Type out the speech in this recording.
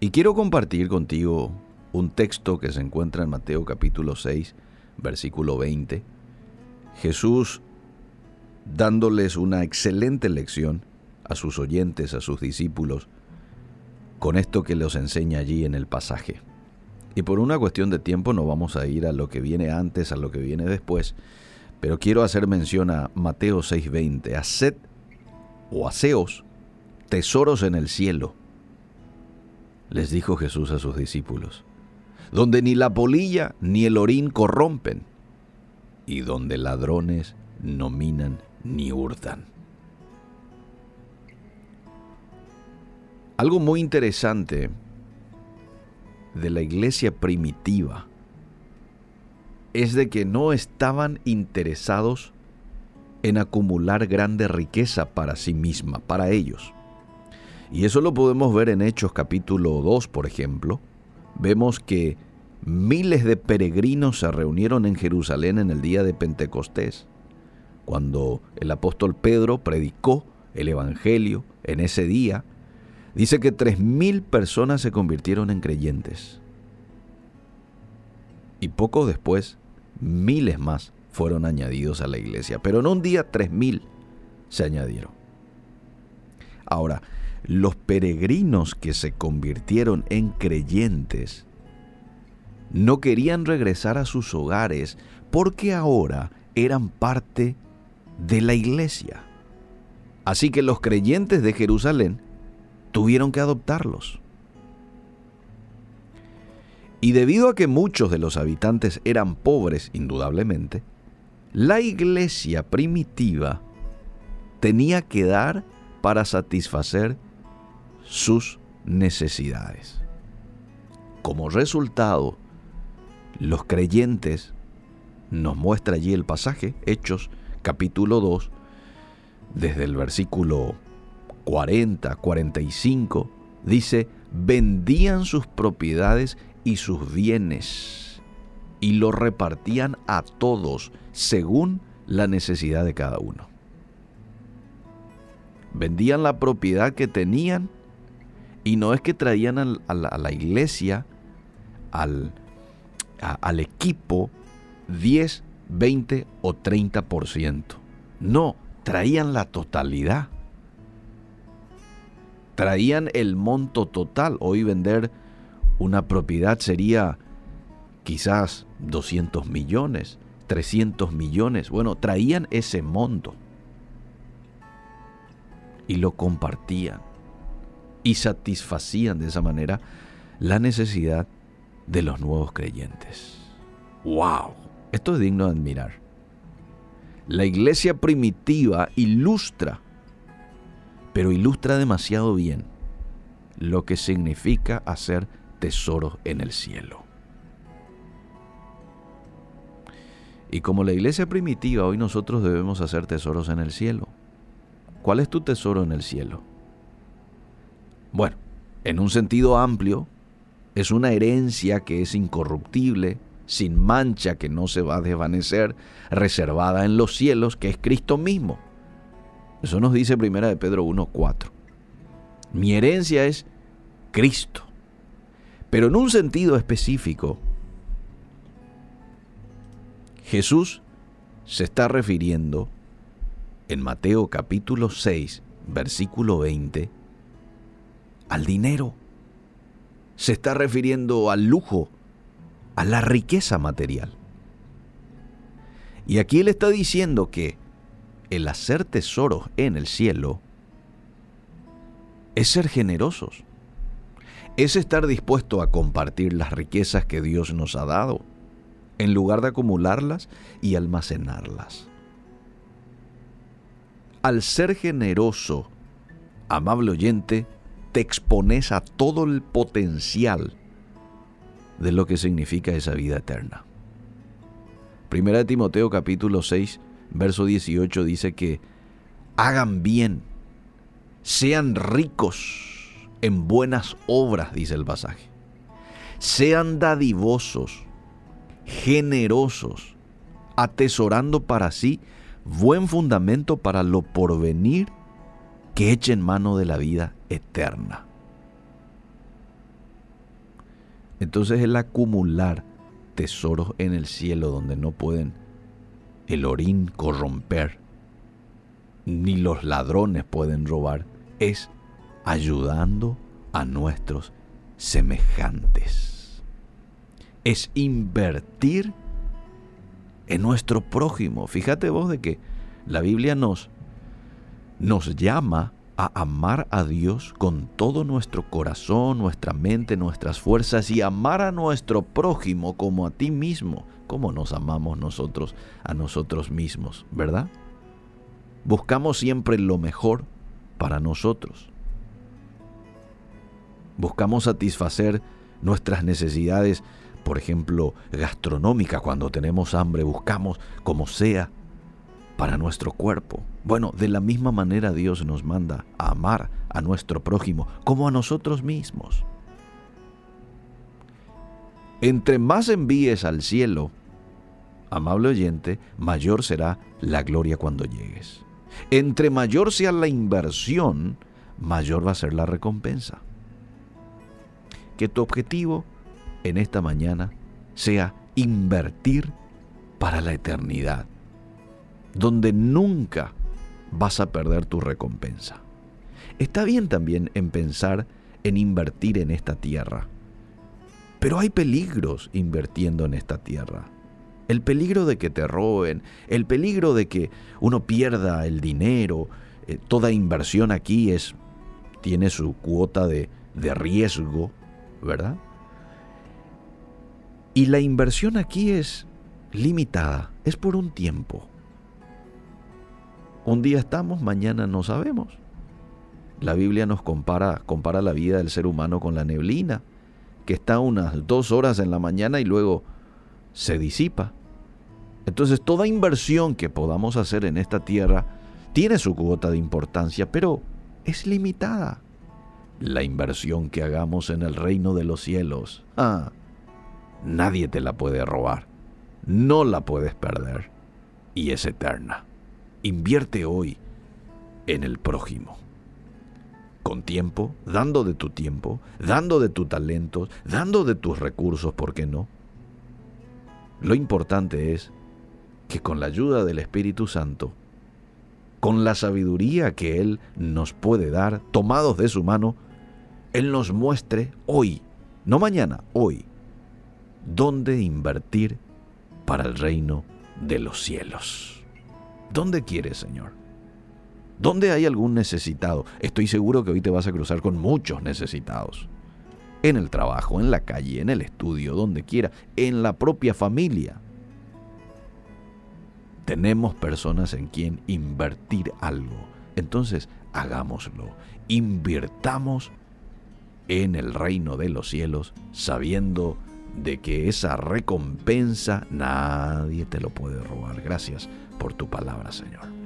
Y quiero compartir contigo un texto que se encuentra en Mateo capítulo 6, versículo 20. Jesús dándoles una excelente lección a sus oyentes, a sus discípulos, con esto que les enseña allí en el pasaje. Y por una cuestión de tiempo no vamos a ir a lo que viene antes, a lo que viene después, pero quiero hacer mención a Mateo 6:20, haced o haceos tesoros en el cielo, les dijo Jesús a sus discípulos, donde ni la polilla ni el orín corrompen, y donde ladrones no minan ni hurtan. Algo muy interesante de la iglesia primitiva es de que no estaban interesados en acumular grande riqueza para sí misma, para ellos. Y eso lo podemos ver en Hechos capítulo 2, por ejemplo. Vemos que miles de peregrinos se reunieron en Jerusalén en el día de Pentecostés, cuando el apóstol Pedro predicó el Evangelio en ese día. Dice que tres mil personas se convirtieron en creyentes. Y poco después, miles más fueron añadidos a la iglesia. Pero en un día, tres mil se añadieron. Ahora, los peregrinos que se convirtieron en creyentes no querían regresar a sus hogares porque ahora eran parte de la iglesia. Así que los creyentes de Jerusalén tuvieron que adoptarlos. Y debido a que muchos de los habitantes eran pobres, indudablemente, la iglesia primitiva tenía que dar para satisfacer sus necesidades. Como resultado, los creyentes, nos muestra allí el pasaje, Hechos capítulo 2, desde el versículo 40, 45, dice, vendían sus propiedades y sus bienes y lo repartían a todos según la necesidad de cada uno. Vendían la propiedad que tenían y no es que traían a, la, iglesia, al, al equipo, 10, 20 o 30%. No, traían la totalidad. Traían el monto total. Hoy vender una propiedad sería quizás 200 millones, 300 millones. Bueno, traían ese monto y lo compartían y satisfacían de esa manera la necesidad de los nuevos creyentes. ¡Wow! Esto es digno de admirar. La iglesia primitiva ilustra, pero ilustra demasiado bien lo que significa hacer tesoros en el cielo. Y como la iglesia primitiva, hoy nosotros debemos hacer tesoros en el cielo. ¿Cuál es tu tesoro en el cielo? Bueno, en un sentido amplio, es una herencia que es incorruptible, sin mancha, que no se va a desvanecer, reservada en los cielos, que es Cristo mismo. Eso nos dice Primera de Pedro 1:4. Mi herencia es Cristo. Pero en un sentido específico, Jesús se está refiriendo en Mateo capítulo 6, versículo 20, al dinero. Se está refiriendo al lujo, a la riqueza material. Y aquí él está diciendo que el hacer tesoros en el cielo es ser generosos, es estar dispuesto a compartir las riquezas que Dios nos ha dado, en lugar de acumularlas y almacenarlas. Al ser generoso, amable oyente, te expones a todo el potencial de lo que significa esa vida eterna. Primera de Timoteo capítulo 6, verso 18 dice que hagan bien, sean ricos en buenas obras, dice el pasaje. Sean dadivosos, generosos, atesorando para sí buen fundamento para lo porvenir que echen mano de la vida eterna. Entonces el acumular tesoros en el cielo donde no pueden el orín corromper, ni los ladrones pueden robar, es ayudando a nuestros semejantes. Es invertir en nuestro prójimo. Fíjate vos de que la Biblia nos, nos llama a amar a Dios con todo nuestro corazón, nuestra mente, nuestras fuerzas y amar a nuestro prójimo como a ti mismo, como nos amamos nosotros a nosotros mismos, ¿verdad? Buscamos siempre lo mejor para nosotros. Buscamos satisfacer nuestras necesidades, por ejemplo, gastronómicas, cuando tenemos hambre, buscamos como sea para nuestro cuerpo. Bueno, de la misma manera Dios nos manda a amar a nuestro prójimo como a nosotros mismos. Entre más envíes al cielo, amable oyente, mayor será la gloria cuando llegues. Entre mayor sea la inversión, mayor va a ser la recompensa. Que tu objetivo en esta mañana sea invertir para la eternidad donde nunca vas a perder tu recompensa. Está bien también en pensar en invertir en esta tierra, pero hay peligros invirtiendo en esta tierra. El peligro de que te roben, el peligro de que uno pierda el dinero, eh, toda inversión aquí es tiene su cuota de, de riesgo, ¿verdad? Y la inversión aquí es limitada, es por un tiempo. Un día estamos, mañana no sabemos. La Biblia nos compara, compara la vida del ser humano con la neblina, que está unas dos horas en la mañana y luego se disipa. Entonces toda inversión que podamos hacer en esta tierra tiene su cuota de importancia, pero es limitada. La inversión que hagamos en el reino de los cielos, ah, nadie te la puede robar, no la puedes perder y es eterna. Invierte hoy en el prójimo. Con tiempo, dando de tu tiempo, dando de tus talentos, dando de tus recursos, ¿por qué no? Lo importante es que con la ayuda del Espíritu Santo, con la sabiduría que Él nos puede dar, tomados de su mano, Él nos muestre hoy, no mañana, hoy, dónde invertir para el reino de los cielos. ¿Dónde quieres, Señor? ¿Dónde hay algún necesitado? Estoy seguro que hoy te vas a cruzar con muchos necesitados. En el trabajo, en la calle, en el estudio, donde quiera, en la propia familia. Tenemos personas en quien invertir algo. Entonces, hagámoslo. Invirtamos en el reino de los cielos, sabiendo de que esa recompensa nadie te lo puede robar. Gracias por tu palabra, Señor.